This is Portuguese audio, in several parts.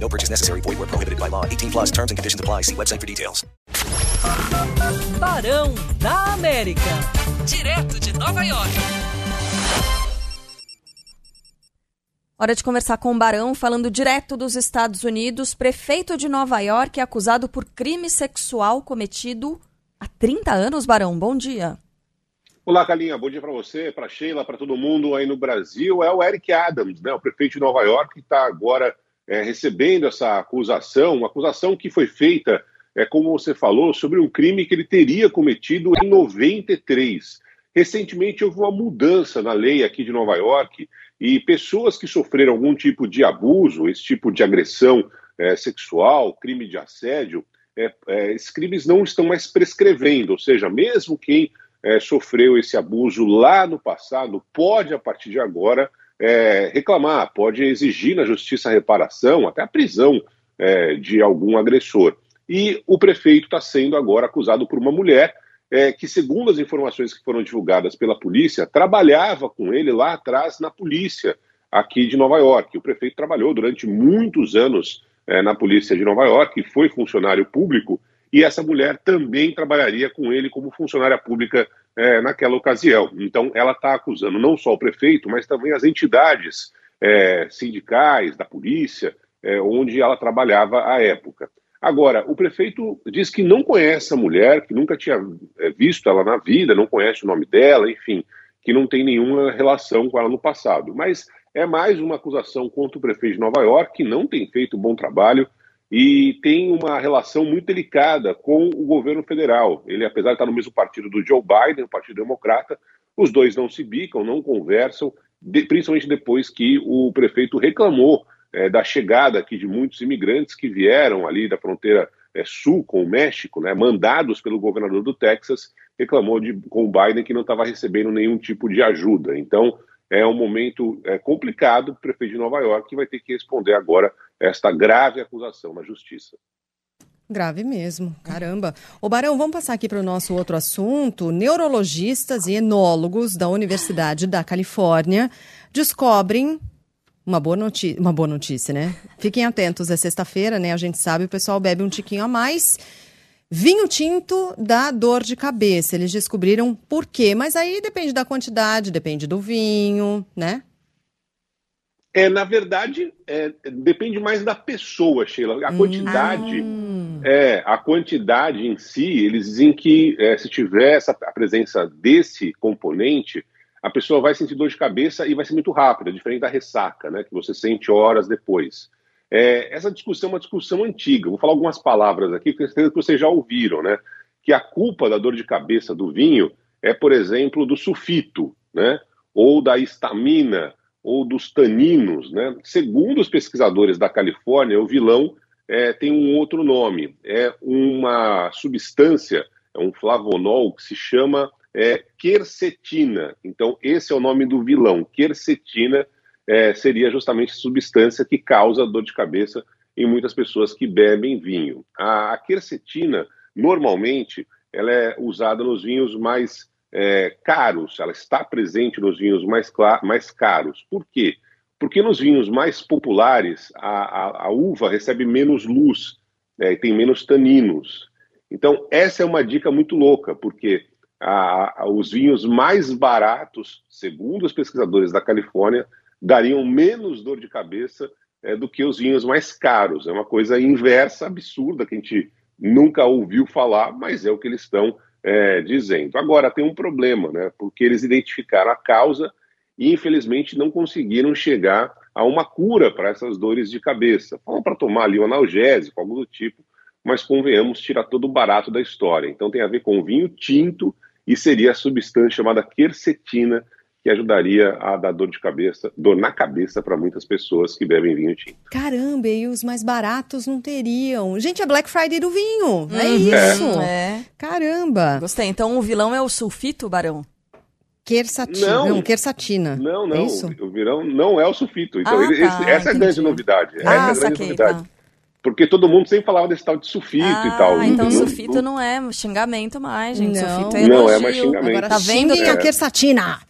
No purchase necessary. Void where prohibited by law. 18 plus terms and conditions apply. See website for details. Barão da América. Direto de Nova York. Hora de conversar com o Barão, falando direto dos Estados Unidos. Prefeito de Nova York é acusado por crime sexual cometido há 30 anos. Barão, bom dia. Olá, Calinha. Bom dia para você, para Sheila, para todo mundo aí no Brasil. É o Eric Adams, né, o prefeito de Nova York, que está agora é, recebendo essa acusação, uma acusação que foi feita, é, como você falou, sobre um crime que ele teria cometido em 93. Recentemente houve uma mudança na lei aqui de Nova York e pessoas que sofreram algum tipo de abuso, esse tipo de agressão é, sexual, crime de assédio, é, é, esses crimes não estão mais prescrevendo, ou seja, mesmo quem é, sofreu esse abuso lá no passado pode, a partir de agora, é, reclamar, pode exigir na justiça reparação, até a prisão é, de algum agressor. E o prefeito está sendo agora acusado por uma mulher é, que, segundo as informações que foram divulgadas pela polícia, trabalhava com ele lá atrás na polícia aqui de Nova York. O prefeito trabalhou durante muitos anos é, na polícia de Nova York, foi funcionário público, e essa mulher também trabalharia com ele como funcionária pública é, naquela ocasião. Então, ela está acusando não só o prefeito, mas também as entidades é, sindicais da polícia, é, onde ela trabalhava à época. Agora, o prefeito diz que não conhece a mulher, que nunca tinha é, visto ela na vida, não conhece o nome dela, enfim, que não tem nenhuma relação com ela no passado. Mas é mais uma acusação contra o prefeito de Nova York, que não tem feito bom trabalho e tem uma relação muito delicada com o governo federal. Ele, apesar de estar no mesmo partido do Joe Biden, o Partido Democrata, os dois não se bicam, não conversam, de, principalmente depois que o prefeito reclamou é, da chegada aqui de muitos imigrantes que vieram ali da fronteira é, sul com o México, né, mandados pelo governador do Texas, reclamou de, com o Biden que não estava recebendo nenhum tipo de ajuda. Então, é um momento é, complicado. O prefeito de Nova York vai ter que responder agora esta grave acusação na justiça. Grave mesmo, caramba. Ô Barão, vamos passar aqui para o nosso outro assunto. Neurologistas e enólogos da Universidade da Califórnia descobrem uma boa, notícia, uma boa notícia, né? Fiquem atentos, é sexta-feira, né? A gente sabe, o pessoal bebe um tiquinho a mais. Vinho tinto dá dor de cabeça. Eles descobriram por quê, mas aí depende da quantidade, depende do vinho, né? É, na verdade, é, depende mais da pessoa, Sheila. A quantidade, hum. é, a quantidade em si, eles dizem que é, se tiver essa, a presença desse componente, a pessoa vai sentir dor de cabeça e vai ser muito rápida, diferente da ressaca, né, que você sente horas depois. É, essa discussão é uma discussão antiga. Vou falar algumas palavras aqui que vocês já ouviram, né? Que a culpa da dor de cabeça do vinho é, por exemplo, do sulfito, né? Ou da histamina, ou dos taninos, né? Segundo os pesquisadores da Califórnia, o vilão é, tem um outro nome. É uma substância, é um flavonol que se chama é, quercetina. Então, esse é o nome do vilão. Quercetina é, seria justamente a substância que causa dor de cabeça em muitas pessoas que bebem vinho. A, a quercetina, normalmente, ela é usada nos vinhos mais é, caros, ela está presente nos vinhos mais, mais caros. Por quê? Porque nos vinhos mais populares, a, a, a uva recebe menos luz né, e tem menos taninos. Então, essa é uma dica muito louca, porque a, os vinhos mais baratos, segundo os pesquisadores da Califórnia, dariam menos dor de cabeça é, do que os vinhos mais caros. É uma coisa inversa, absurda, que a gente nunca ouviu falar, mas é o que eles estão é, dizendo. Agora, tem um problema, né? Porque eles identificaram a causa e, infelizmente, não conseguiram chegar a uma cura para essas dores de cabeça. Falam para tomar ali um analgésico, algo do tipo, mas convenhamos, tirar todo o barato da história. Então, tem a ver com vinho tinto e seria a substância chamada quercetina, que ajudaria a dar dor de cabeça, dor na cabeça para muitas pessoas que bebem vinho tinto. Caramba, e os mais baratos não teriam. Gente, é Black Friday do vinho. É Uhum. isso. É. Caramba. Gostei. Então o vilão é o sulfito, Barão? Quercetina. Não. Não, quercetina. Não, não, É isso? o virão não é o sulfito. Então, Ah, ele- tá, esse- essa é a grande novidade. essa é ah, a grande saquei, novidade. tá. Porque todo mundo sempre falava desse tal de sulfito ah, e tal. então Não- sulfito não é xingamento mais, gente. Não. Sulfito é Não, elogio. é mais xingamento. Agora Tá vendo? xinguem a quercetina.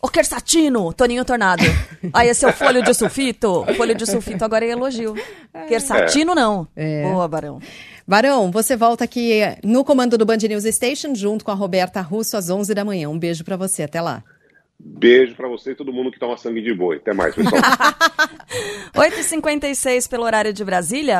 Ô, Quersatino, Toninho Tornado. Aí esse é o folho de sulfito? Folho de sulfito agora é elogio. Quersatino não. É. Boa, Barão. Barão, você volta aqui no comando do Band News Station junto com a Roberta Russo às 11 da manhã. Um beijo pra você. Até lá. Beijo pra você e todo mundo que toma sangue de boi. Até mais, pessoal. 8h56 pelo horário de Brasília.